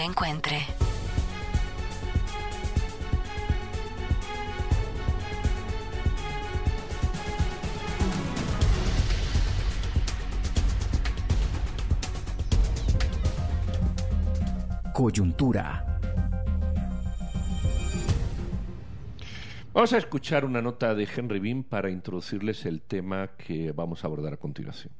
te encuentre. Coyuntura. Vamos a escuchar una nota de Henry Bean para introducirles el tema que vamos a abordar a continuación.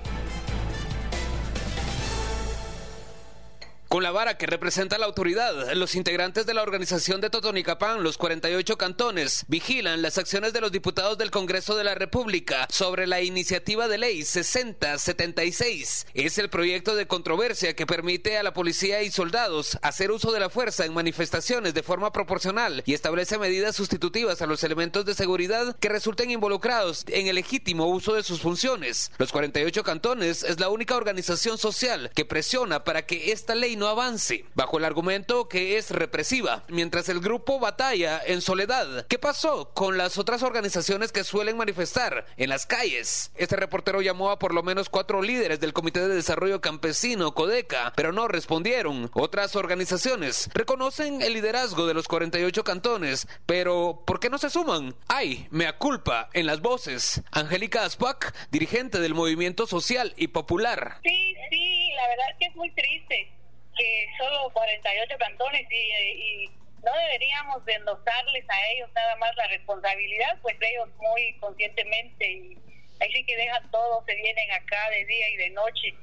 Con la vara que representa la autoridad, los integrantes de la organización de Totonicapán, los 48 cantones, vigilan las acciones de los diputados del Congreso de la República sobre la iniciativa de ley 6076. Es el proyecto de controversia que permite a la policía y soldados hacer uso de la fuerza en manifestaciones de forma proporcional y establece medidas sustitutivas a los elementos de seguridad que resulten involucrados en el legítimo uso de sus funciones. Los 48 cantones es la única organización social que presiona para que esta ley no avance, bajo el argumento que es represiva, mientras el grupo batalla en soledad. ¿Qué pasó con las otras organizaciones que suelen manifestar en las calles? Este reportero llamó a por lo menos cuatro líderes del Comité de Desarrollo Campesino, CODECA, pero no respondieron. Otras organizaciones reconocen el liderazgo de los 48 cantones, pero ¿por qué no se suman? Hay, mea culpa, en las voces. Angélica Aspac, dirigente del Movimiento Social y Popular. Sí, sí, la verdad que es muy triste que solo 48 cantones y, no deberíamos de endosarles a ellos nada más la responsabilidad, pues ellos muy conscientemente y ahí sí que dejan todo, se vienen acá de día y de noche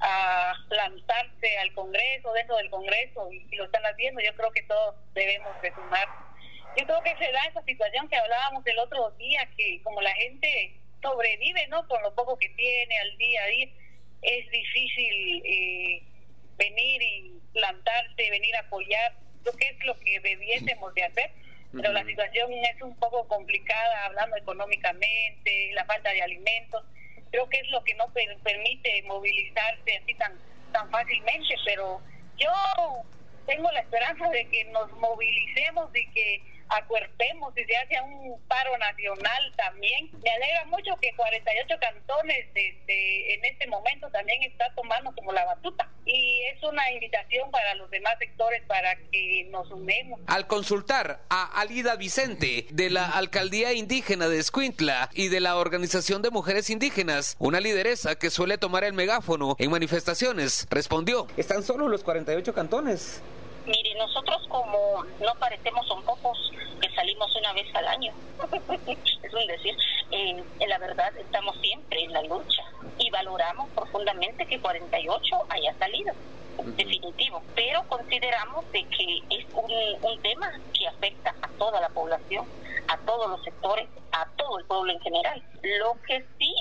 a lanzarse al Congreso, dentro del Congreso, y, lo están haciendo, yo creo que todos debemos de sumar. Yo creo que se da esa situación que hablábamos el otro día, que como la gente sobrevive, ¿no? Con lo poco que tiene al día a día, es difícil eh, venir y plantarse, venir a apoyar, lo que es lo que debiésemos de hacer, pero la situación es un poco complicada, hablando económicamente, la falta de alimentos, creo que es lo que no permite movilizarse así tan, tan fácilmente, pero yo tengo la esperanza de que nos movilicemos y que acuerpemos y se hace un paro nacional también. Me alegra mucho que 48 cantones este, en este momento también está tomando como la batuta y es una invitación para los demás sectores para que nos unemos. Al consultar a Alida Vicente de la Alcaldía Indígena de Escuintla y de la Organización de Mujeres Indígenas, una lideresa que suele tomar el megáfono en manifestaciones, respondió. ¿Están solo los 48 cantones? Mire, nosotros como no parecemos son pocos que salimos una vez al año, es un decir, eh, la verdad estamos siempre en la lucha y valoramos profundamente que 48 haya salido definitivo, pero consideramos de que es un, un tema que afecta a toda la población, a todos los sectores, a todo el pueblo en general. Lo que sí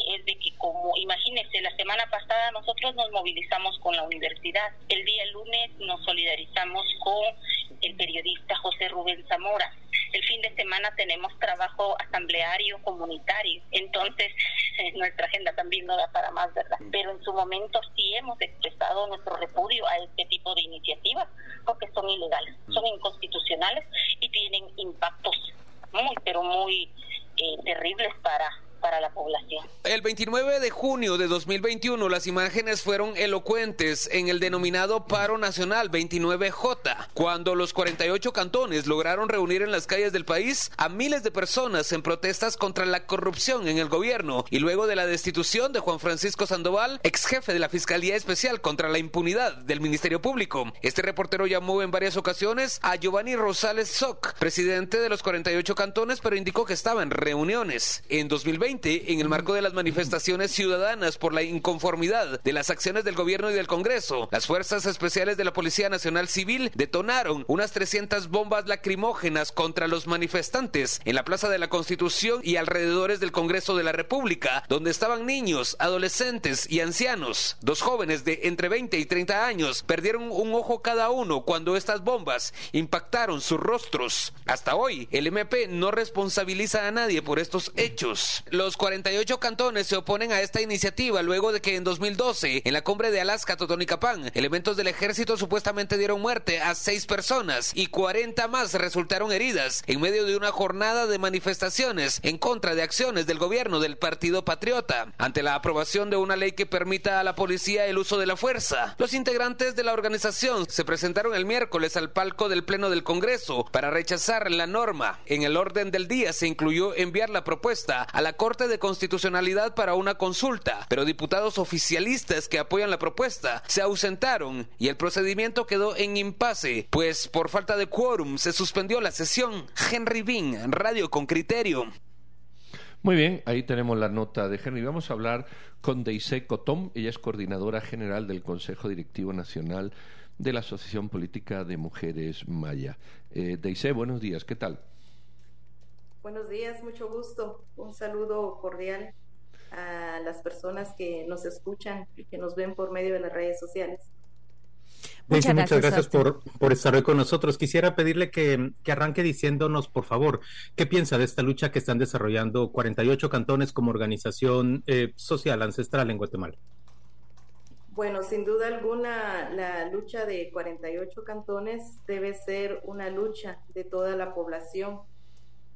como imagínense, la semana pasada nosotros nos movilizamos con la universidad, el día lunes nos solidarizamos con el periodista José Rubén Zamora, el fin de semana tenemos trabajo asambleario comunitario, entonces eh, nuestra agenda también no da para más, ¿verdad? Pero en su momento sí hemos expresado nuestro repudio a este tipo de iniciativas porque son ilegales, son inconstitucionales y tienen impactos muy, pero muy eh, terribles para para la población. El 29 de junio de 2021 las imágenes fueron elocuentes en el denominado paro nacional 29J, cuando los 48 cantones lograron reunir en las calles del país a miles de personas en protestas contra la corrupción en el gobierno y luego de la destitución de Juan Francisco Sandoval, ex jefe de la Fiscalía Especial contra la Impunidad del Ministerio Público. Este reportero llamó en varias ocasiones a Giovanni Rosales Soc, presidente de los 48 cantones, pero indicó que estaba en reuniones. En 2020 en el marco de las manifestaciones ciudadanas por la inconformidad de las acciones del gobierno y del Congreso, las fuerzas especiales de la Policía Nacional Civil detonaron unas 300 bombas lacrimógenas contra los manifestantes en la Plaza de la Constitución y alrededores del Congreso de la República, donde estaban niños, adolescentes y ancianos. Dos jóvenes de entre 20 y 30 años perdieron un ojo cada uno cuando estas bombas impactaron sus rostros. Hasta hoy, el MP no responsabiliza a nadie por estos hechos. Los 48 cantones se oponen a esta iniciativa luego de que en 2012, en la cumbre de Alaska, Totonicapán, elementos del ejército supuestamente dieron muerte a seis personas y 40 más resultaron heridas en medio de una jornada de manifestaciones en contra de acciones del gobierno del Partido Patriota. Ante la aprobación de una ley que permita a la policía el uso de la fuerza, los integrantes de la organización se presentaron el miércoles al palco del Pleno del Congreso para rechazar la norma. En el orden del día se incluyó enviar la propuesta a la Corte de Constitucionalidad para una consulta, pero diputados oficialistas que apoyan la propuesta se ausentaron y el procedimiento quedó en impasse, pues por falta de quórum se suspendió la sesión. Henry Bean, Radio con Criterio. Muy bien, ahí tenemos la nota de Henry. Vamos a hablar con Deise Cotón, ella es coordinadora general del Consejo Directivo Nacional de la Asociación Política de Mujeres Maya. Eh, Deise, buenos días, ¿qué tal? Buenos días, mucho gusto. Un saludo cordial a las personas que nos escuchan y que nos ven por medio de las redes sociales. Muchas gracias, por, estar hoy con nosotros. Quisiera pedirle que, arranque diciéndonos, por favor, qué piensa de esta lucha que están desarrollando 48 cantones como organización eh, social ancestral en Guatemala. Bueno, sin duda alguna, la lucha de 48 cantones debe ser una lucha de toda la población.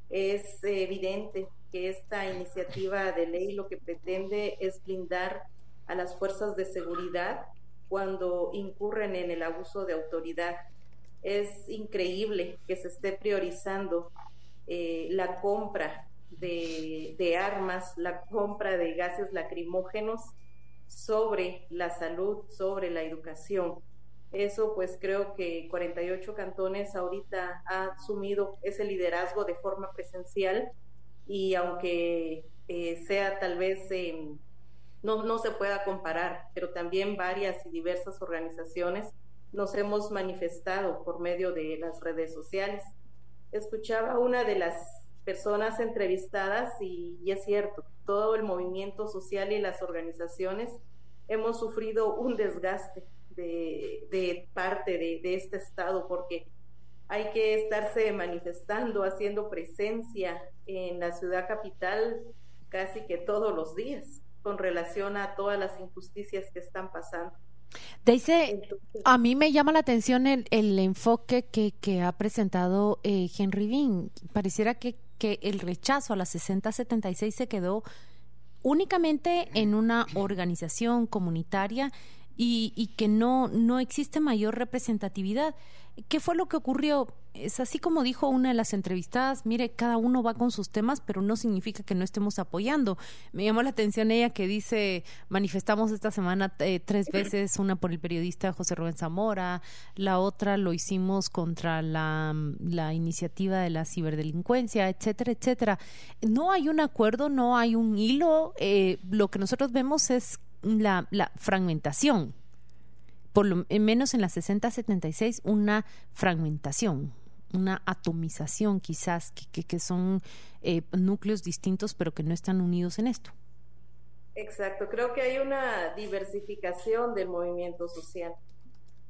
Es evidente que esta iniciativa de ley lo que pretende es blindar a las fuerzas de seguridad cuando incurren en el abuso de autoridad. Es increíble que se esté priorizando eh, la compra de, de armas, la compra de gases lacrimógenos sobre la salud, sobre la educación. Eso pues creo que 48 cantones ahorita ha asumido ese liderazgo de forma presencial y aunque eh, sea tal vez no, no se pueda comparar, pero también varias y diversas organizaciones nos hemos manifestado por medio de las redes sociales. Escuchaba una de las personas entrevistadas y, es cierto, todo el movimiento social y las organizaciones hemos sufrido un desgaste de, parte de, de, este Estado porque hay que estarse manifestando, haciendo presencia en la ciudad capital casi que todos los días con relación a todas las injusticias que están pasando. Dice, a mí me llama la atención el, el enfoque que, que, ha presentado eh, Henry Bean. Pareciera que, que el rechazo a la 6076 se quedó únicamente en una organización comunitaria y, y que no, no existe mayor representatividad. ¿Qué fue lo que ocurrió? Es así como dijo una de las entrevistadas, mire, cada uno va con sus temas, pero no significa que no estemos apoyando. Me llamó la atención ella que dice, manifestamos esta semana eh, tres veces, una por el periodista José Rubén Zamora, la otra lo hicimos contra la, la iniciativa de la ciberdelincuencia, etcétera, etcétera. No hay un acuerdo, no hay un hilo, eh, lo que nosotros vemos es la, la fragmentación por lo menos en la 60-76, una fragmentación, una atomización quizás, que, que, son eh, núcleos distintos pero que no están unidos en esto. Exacto, creo que hay una diversificación del movimiento social.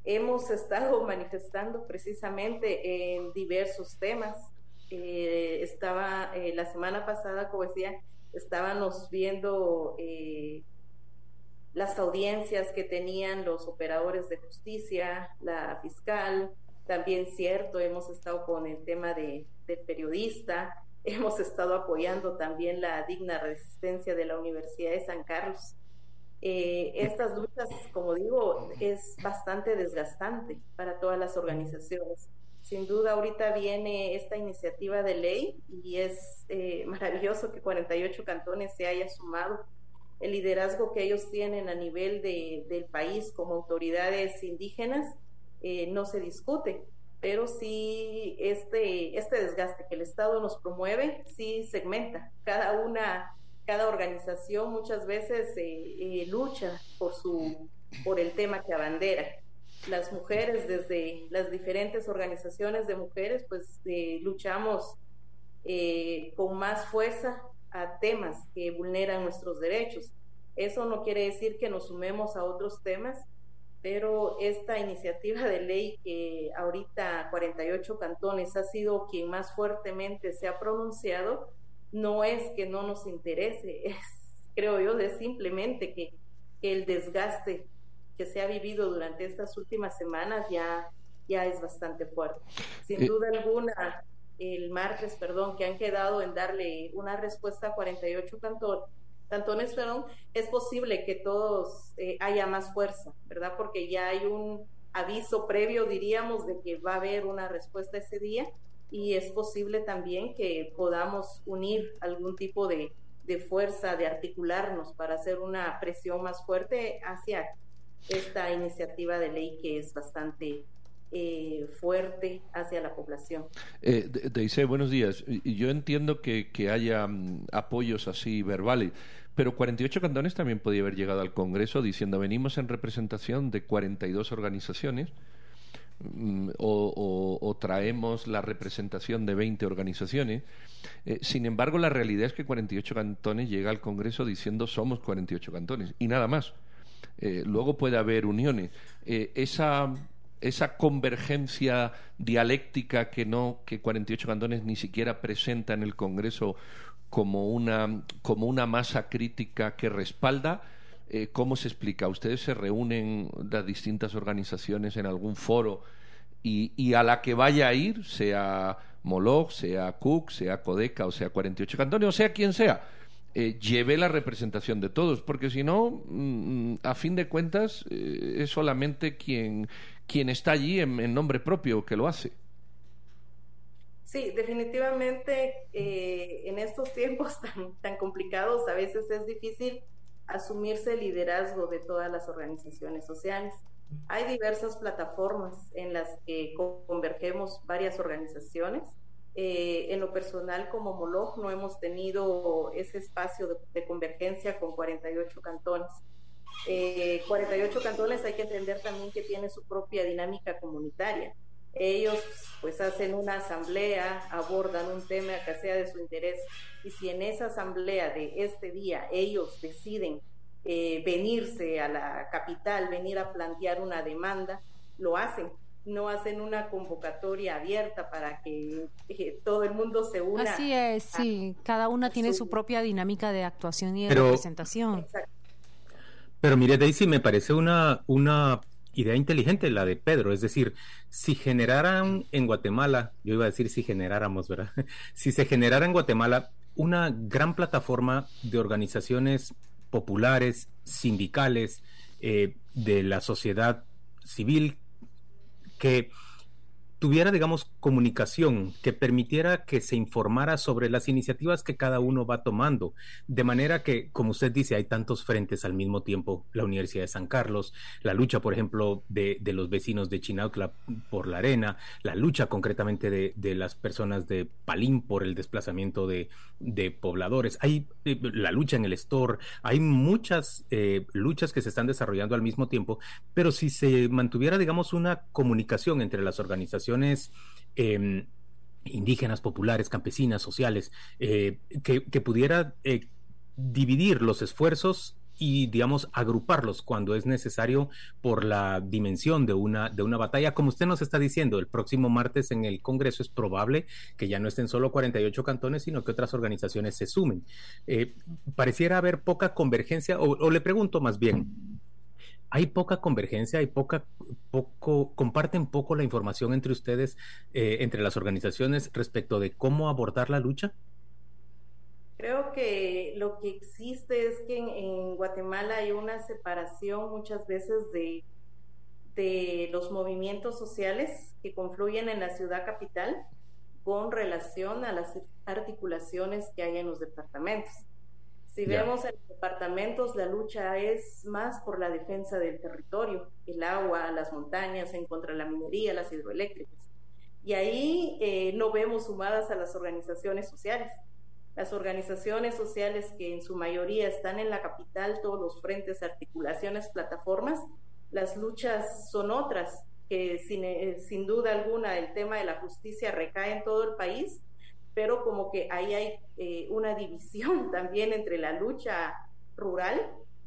Hemos estado manifestando precisamente en diversos temas. Eh, estaba eh, la semana pasada, como decía, estábamos viendo eh, las audiencias que tenían los operadores de justicia, la fiscal, también cierto, hemos estado con el tema de, del periodista, hemos estado apoyando también la digna resistencia de la Universidad de San Carlos. Eh, estas luchas, como digo, es bastante desgastante para todas las organizaciones. Sin duda, ahorita viene esta iniciativa de ley y es eh, maravilloso que 48 cantones se haya sumado el liderazgo que ellos tienen a nivel de, del país como autoridades indígenas eh, no se discute, pero sí este, este desgaste que el Estado nos promueve, sí segmenta. Cada una, cada organización muchas veces eh, eh, lucha por, su, por el tema que abandera. Las mujeres, desde las diferentes organizaciones de mujeres, pues luchamos con más fuerza a temas que vulneran nuestros derechos. Eso no quiere decir que nos sumemos a otros temas, pero esta iniciativa de ley que ahorita 48 cantones ha sido quien más fuertemente se ha pronunciado, no es que no nos interese, es, creo yo, es simplemente que, el desgaste que se ha vivido durante estas últimas semanas ya, ya es bastante fuerte. Sin eh, duda alguna, el martes, perdón, que han quedado en darle una respuesta a 48 cantones, perdón, es posible que todos eh, haya más fuerza, ¿verdad? Porque ya hay un aviso previo, diríamos, de que va a haber una respuesta ese día y es posible también que podamos unir algún tipo de, fuerza, de articularnos para hacer una presión más fuerte hacia esta iniciativa de ley que es bastante eh, fuerte hacia la población. Eh, Deise, buenos días. Yo entiendo que, que haya mm, apoyos así verbales, pero 48 cantones también podía haber llegado al Congreso diciendo venimos en representación de 42 organizaciones Mm, o, traemos la representación de 20 organizaciones. Eh, sin embargo, la realidad es que 48 cantones llega al Congreso diciendo somos 48 cantones y nada más. Eh, luego puede haber uniones. Eh, esa, esa convergencia dialéctica que no que 48 cantones ni siquiera presenta en el Congreso como una, como una masa crítica que respalda, eh, ¿cómo se explica? ¿Ustedes se reúnen las distintas organizaciones en algún foro y, a la que vaya a ir, sea Moloch, sea Cook, sea Codeca o sea 48 Cantones, o sea quien sea, eh, lleve la representación de todos, porque si no, mm, a fin de cuentas, eh, es solamente quien, quien está allí en, nombre propio que lo hace. Sí, definitivamente en estos tiempos tan, tan complicados a veces es difícil asumirse el liderazgo de todas las organizaciones sociales. Hay diversas plataformas en las que convergemos varias organizaciones. Eh, en lo personal, como Moloch, no hemos tenido ese espacio de, convergencia con 48 cantones. 48 eh, cantones hay que entender también que tiene su propia dinámica comunitaria. Ellos pues hacen una asamblea, abordan un tema que sea de su interés y si en esa asamblea de este día ellos deciden eh, venirse a la capital, venir a plantear una demanda, lo hacen. No hacen una convocatoria abierta para que eh, todo el mundo se una. Así es, sí. Cada una tiene su, propia dinámica de actuación y de representación. Pero mire, Daisy, me parece una, una idea inteligente la de Pedro, es decir, si generaran en Guatemala, yo iba a decir si generáramos, ¿verdad? Si se generara en Guatemala una gran plataforma de organizaciones populares, sindicales, eh, de la sociedad civil, que tuviera, digamos, comunicación que permitiera que se informara sobre las iniciativas que cada uno va tomando, de manera que, como usted dice, hay tantos frentes al mismo tiempo, la Universidad de San Carlos, la lucha, por ejemplo, de, los vecinos de Chinautla por la arena, la lucha concretamente de, las personas de Palín por el desplazamiento de, pobladores, hay eh, la lucha en el store, hay muchas eh, luchas que se están desarrollando al mismo tiempo, pero si se mantuviera, digamos, una comunicación entre las organizaciones, Em, indígenas, populares, campesinas, sociales, eh, que, pudiera dividir los esfuerzos y, digamos, agruparlos cuando es necesario por la dimensión de una, de una batalla. Como usted nos está diciendo, el próximo martes en el Congreso es probable que ya no estén solo 48 cantones, sino que otras organizaciones se sumen. Eh, pareciera haber poca convergencia, o le pregunto más bien, hay poca convergencia, hay poca, poco, comparten poco la información entre ustedes, eh, entre las organizaciones respecto de cómo abordar la lucha. Creo que lo que existe es que en, Guatemala hay una separación muchas veces de, de los movimientos sociales que confluyen en la ciudad capital con relación a las articulaciones que hay en los departamentos. Si vemos en los departamentos, la lucha es más por la defensa del territorio, el agua, las montañas, en contra de la minería, las hidroeléctricas. Y ahí eh, no vemos sumadas a las organizaciones sociales. Las organizaciones sociales que en su mayoría están en la capital, todos los frentes, articulaciones, plataformas, las luchas son otras, que sin, eh, sin duda alguna el tema de la justicia recae en todo el país, pero como que ahí hay eh, una división también entre la lucha rural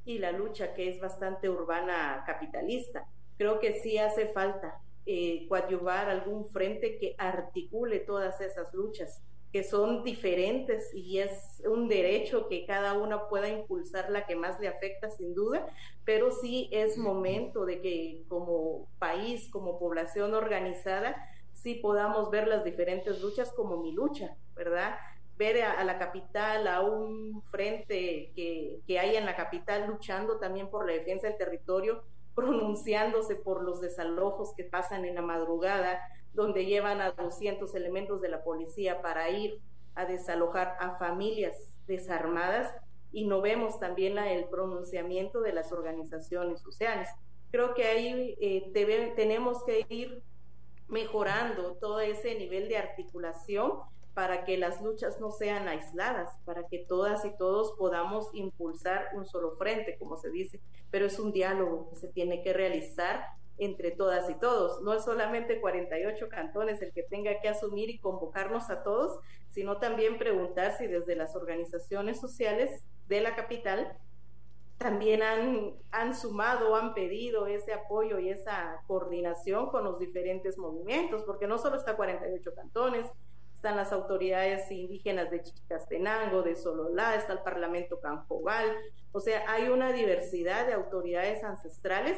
y la lucha que es bastante urbana capitalista. Creo que sí hace falta eh, coadyuvar algún frente que articule todas esas luchas que son diferentes y es un derecho que cada una pueda impulsar la que más le afecta sin duda, pero sí es momento de que como país, como población organizada, sí podamos ver las diferentes luchas como mi lucha, ¿verdad? Ver a, la capital, a un frente que, que hay en la capital luchando también por la defensa del territorio, pronunciándose por los desalojos que pasan en la madrugada, donde llevan a 200 elementos de la policía para ir a desalojar a familias desarmadas y no vemos también el pronunciamiento de las organizaciones sociales. Creo que ahí eh, tenemos que ir mejorando todo ese nivel de articulación para que las luchas no sean aisladas, para que todas y todos podamos impulsar un solo frente, como se dice, pero es un diálogo que se tiene que realizar entre todas y todos. No es solamente 48 cantones el que tenga que asumir y convocarnos a todos, sino también preguntar si desde las organizaciones sociales de la capital también han, han sumado, han pedido ese apoyo y esa coordinación con los diferentes movimientos, porque no solo está 48 cantones, están las autoridades indígenas de Chichicastenango, de Sololá, está el Parlamento Canjobal, o sea, hay una diversidad de autoridades ancestrales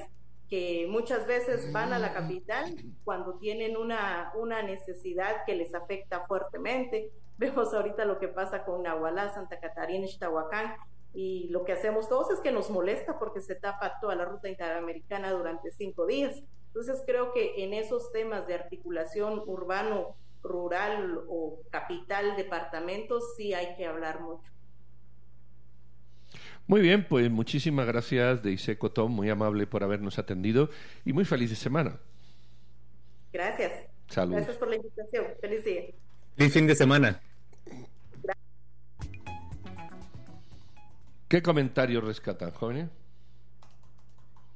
que muchas veces van a la capital cuando tienen una, una necesidad que les afecta fuertemente. Vemos ahorita lo que pasa con Nahualá, Santa Catarina, Ixtahuacán, y lo que hacemos todos es que nos molesta porque se tapa toda la ruta interamericana durante cinco días. Entonces creo que en esos temas de articulación urbano, rural o capital, departamentos, sí hay que hablar mucho. Muy bien, pues muchísimas gracias, Deise Cotón, muy amable por habernos atendido y muy feliz de semana. Gracias. Salud. Gracias por la invitación. Feliz día. Feliz fin de semana. ¿Qué comentarios rescatan, jóvenes?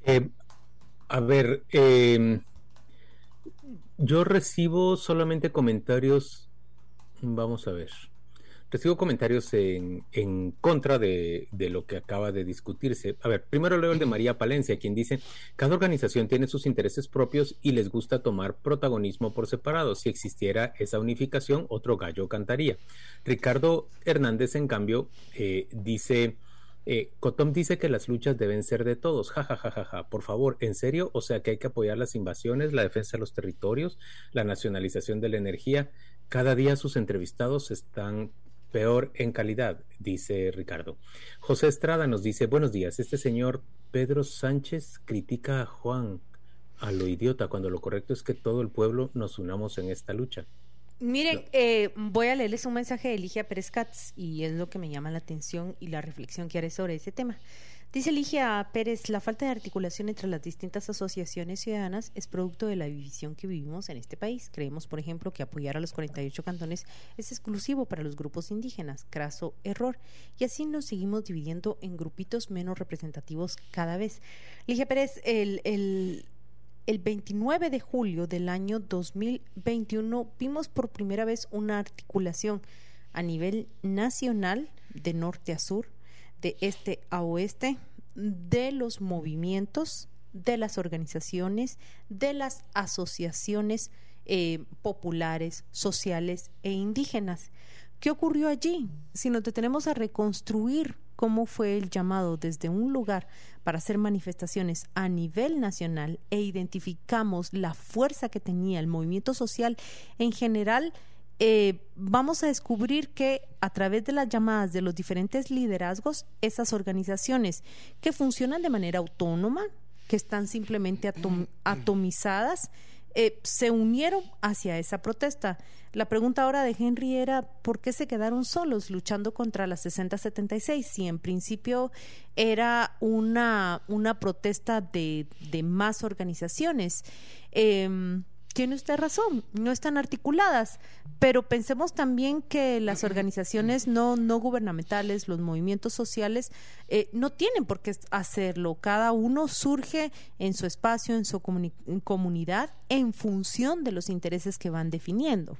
Eh, a ver, eh, yo recibo solamente comentarios. Vamos a ver recibo comentarios en, en contra de, de, lo que acaba de discutirse. A ver, primero leo el de María Palencia, quien dice, cada organización tiene sus intereses propios y les gusta tomar protagonismo por separado. Si existiera esa unificación, otro gallo cantaría. Ricardo Hernández, en cambio, eh, dice... Eh, Cotom dice que las luchas deben ser de todos. Ja, ja, ja, ja, ja. Por favor, ¿en serio? O sea que hay que apoyar las invasiones, la defensa de los territorios, la nacionalización de la energía. Cada día sus entrevistados están peor en calidad, dice Ricardo. José Estrada nos dice, buenos días, este señor Pedro Sánchez critica a Juan a lo idiota cuando lo correcto es que todo el pueblo nos unamos en esta lucha. Miren, eh, voy a leerles un mensaje de Ligia Pérez Katz y es lo que me llama la atención y la reflexión que haré sobre ese tema. Dice Ligia Pérez, la falta de articulación entre las distintas asociaciones ciudadanas es producto de la división que vivimos en este país. Creemos, por ejemplo, que apoyar a los 48 cantones es exclusivo para los grupos indígenas. Craso error. Y así nos seguimos dividiendo en grupitos menos representativos cada vez. Ligia Pérez, el, el, el 29 de julio del año 2021 vimos por primera vez una articulación a nivel nacional de norte a sur de este a oeste de los movimientos, de las organizaciones, de las asociaciones eh, populares, sociales e indígenas. ¿Qué ocurrió allí? Si nos detenemos a reconstruir cómo fue el llamado desde un lugar para hacer manifestaciones a nivel nacional e identificamos la fuerza que tenía el movimiento social. En general, eh, vamos a descubrir que a través de las llamadas de los diferentes liderazgos, esas organizaciones que funcionan de manera autónoma, que están simplemente atomizadas, eh, se unieron hacia esa protesta. La pregunta ahora de Henry era ¿por qué se quedaron solos luchando contra la 6076? Si en principio era una, una protesta de, de más organizaciones. Eh, tiene usted razón, no están articuladas, pero pensemos también que las organizaciones no, no gubernamentales, los movimientos sociales, eh, no tienen por qué hacerlo. Cada uno surge en su espacio, en su comunidad, en función de los intereses que van definiendo.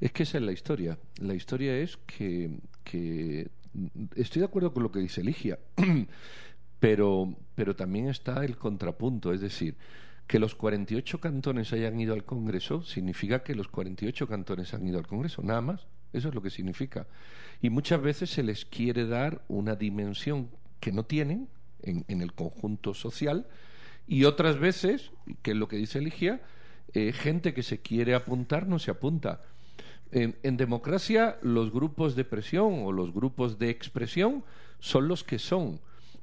Es que esa es la historia. La historia es que, que estoy de acuerdo con lo que dice Ligia, pero, pero también está el contrapunto, es decir, que los 48 cantones hayan ido al Congreso significa que los 48 cantones han ido al Congreso, nada más. Eso es lo que significa. Y muchas veces se les quiere dar una dimensión que no tienen en, el conjunto social y otras veces, que es lo que dice Eligia, eh, gente que se quiere apuntar no se apunta. En, en, democracia los grupos de presión o los grupos de expresión son los que son.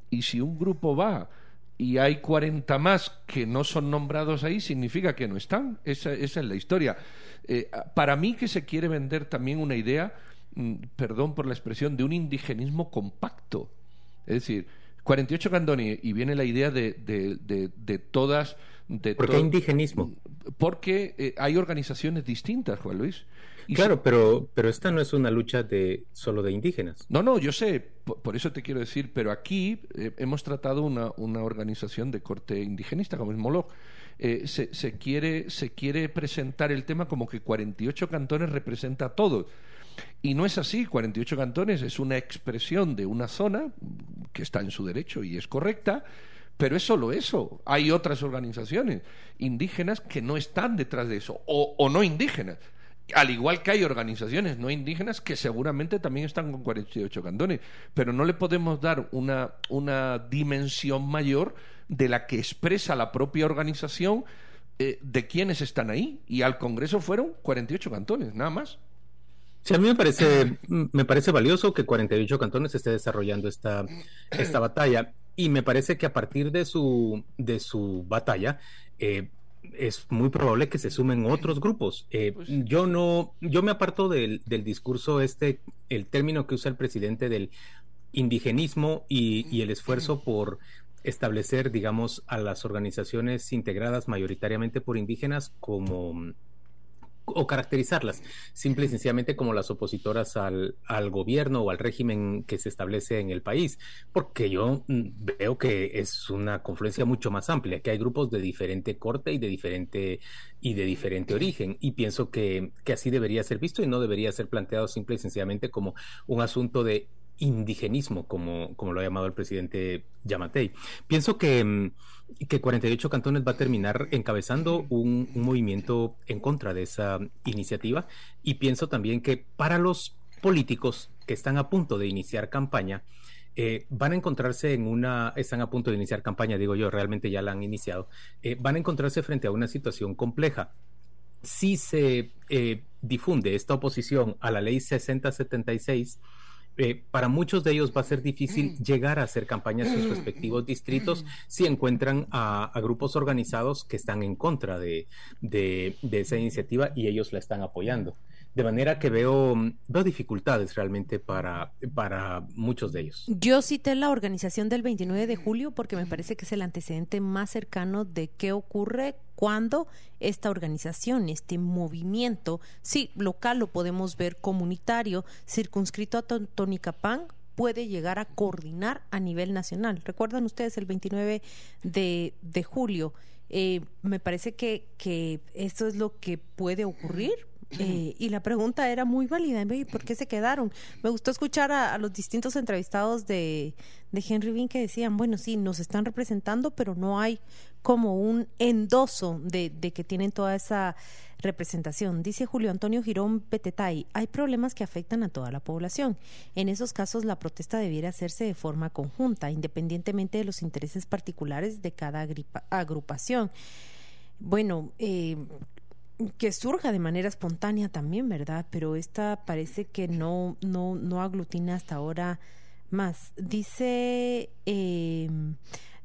Y si un grupo va y hay 40 más que no son nombrados ahí, significa que no están. Esa, es la historia. Eh, para mí que se quiere vender también una idea, mm, perdón por la expresión, de un indigenismo compacto. Es decir, 48 candones y viene la idea de, de, de, todas... De ¿Por qué indigenismo? Porque eh, hay organizaciones distintas, Juan Luis claro, pero, pero esta no es una lucha de solo de indígenas. No, no, yo sé, por, eso te quiero decir, pero aquí eh, hemos tratado una, una organización de corte indigenista, como es Moloch. Eh, se, se, quiere, se quiere presentar el tema como que 48 cantones representa a todos. Y no es así, 48 cantones es una expresión de una zona que está en su derecho y es correcta, pero es solo eso. Hay otras organizaciones indígenas que no están detrás de eso, o, o no indígenas al igual que hay organizaciones no indígenas que seguramente también están con 48 cantones, pero no le podemos dar una, una dimensión mayor de la que expresa la propia organización eh, de quienes están ahí. Y al Congreso fueron 48 cantones, nada más. Sí, a mí me parece, me parece valioso que 48 cantones esté desarrollando esta, esta batalla. Y me parece que a partir de su, de su batalla, eh, es muy probable que se sumen otros grupos. Eh, pues yo no, yo me aparto del, discurso este, el término que usa el presidente del indigenismo y el esfuerzo por establecer, digamos, a las organizaciones integradas mayoritariamente por indígenas como o caracterizarlas simple y sencillamente como las opositoras al, al, gobierno o al régimen que se establece en el país, porque yo mm, veo que es una confluencia mucho más amplia, que hay grupos de diferente corte y de diferente y de diferente origen, y pienso que, que así debería ser visto y no debería ser planteado simple y sencillamente como un asunto de indigenismo, como, como lo ha llamado el presidente Yamatei. Pienso que, mm, que 48 cantones va a terminar encabezando un, movimiento en contra de esa iniciativa y pienso también que para los políticos que están a punto de iniciar campaña, eh, van a encontrarse en una, están a punto de iniciar campaña, digo yo, realmente ya la han iniciado, eh, van a encontrarse frente a una situación compleja. Si se eh, difunde esta oposición a la ley 6076, eh, para muchos de ellos va a ser difícil mm. llegar a hacer campañas en sus respectivos distritos mm. si encuentran a, grupos organizados que están en contra de, esa iniciativa y ellos la están apoyando. De manera que veo, veo dificultades realmente para, para muchos de ellos. Yo cité la organización del 29 de julio porque me parece que es el antecedente más cercano de qué ocurre cuando esta organización, este movimiento, sí, local lo podemos ver comunitario, circunscrito a Tonicapán, puede llegar a coordinar a nivel nacional. ¿Recuerdan ustedes el 29 de, julio? Eh, me parece que, que esto es lo que puede ocurrir eh, y la pregunta era muy válida, ¿por qué se quedaron? Me gustó escuchar a, los distintos entrevistados de, de, Henry Bean que decían, bueno, sí, nos están representando, pero no hay como un endoso de, de que tienen toda esa representación. Dice Julio Antonio Girón Petetay, hay problemas que afectan a toda la población. En esos casos la protesta debiera hacerse de forma conjunta, independientemente de los intereses particulares de cada agrupación. Bueno, eh, que surja de manera espontánea también, ¿verdad? Pero esta parece que no, no, no aglutina hasta ahora más. Dice, eh,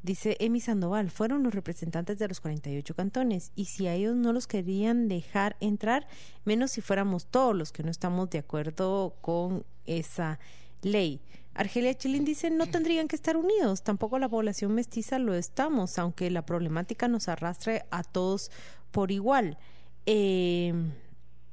dice Emi Sandoval, fueron los representantes de los 48 cantones y si a ellos no los querían dejar entrar, menos si fuéramos todos los que no estamos de acuerdo con esa ley. Argelia Chilín dice, no tendrían que estar unidos, tampoco la población mestiza lo estamos, aunque la problemática nos arrastre a todos por igual. Eh,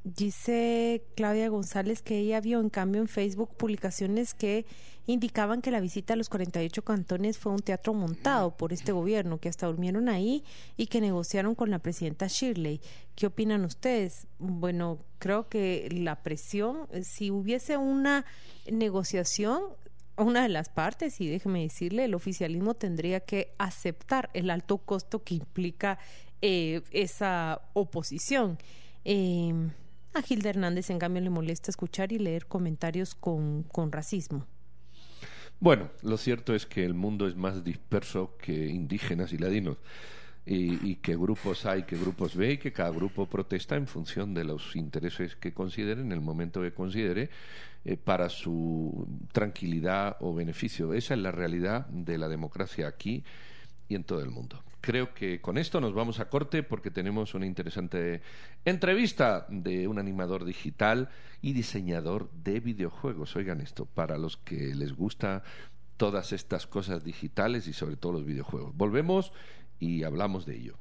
dice Claudia González que ella vio en cambio en Facebook publicaciones que indicaban que la visita a los 48 cantones fue un teatro montado por este gobierno, que hasta durmieron ahí y que negociaron con la presidenta Shirley. ¿Qué opinan ustedes? Bueno, creo que la presión, si hubiese una negociación, una de las partes, y déjeme decirle, el oficialismo tendría que aceptar el alto costo que implica eh, esa oposición. Eh, A Gilda Hernández, en cambio, le molesta escuchar y leer comentarios con, con racismo. Bueno, lo cierto es que el mundo es más disperso que indígenas y ladinos. Y, que grupos hay, que grupos ve y que cada grupo protesta en función de los intereses que considere en el momento que considere eh, para su tranquilidad o beneficio. Esa es la realidad de la democracia aquí y en todo el mundo. Creo que con esto nos vamos a corte porque tenemos una interesante entrevista de un animador digital y diseñador de videojuegos. Oigan esto, para los que les gusta todas estas cosas digitales y sobre todo los videojuegos. Volvemos y hablamos de ello.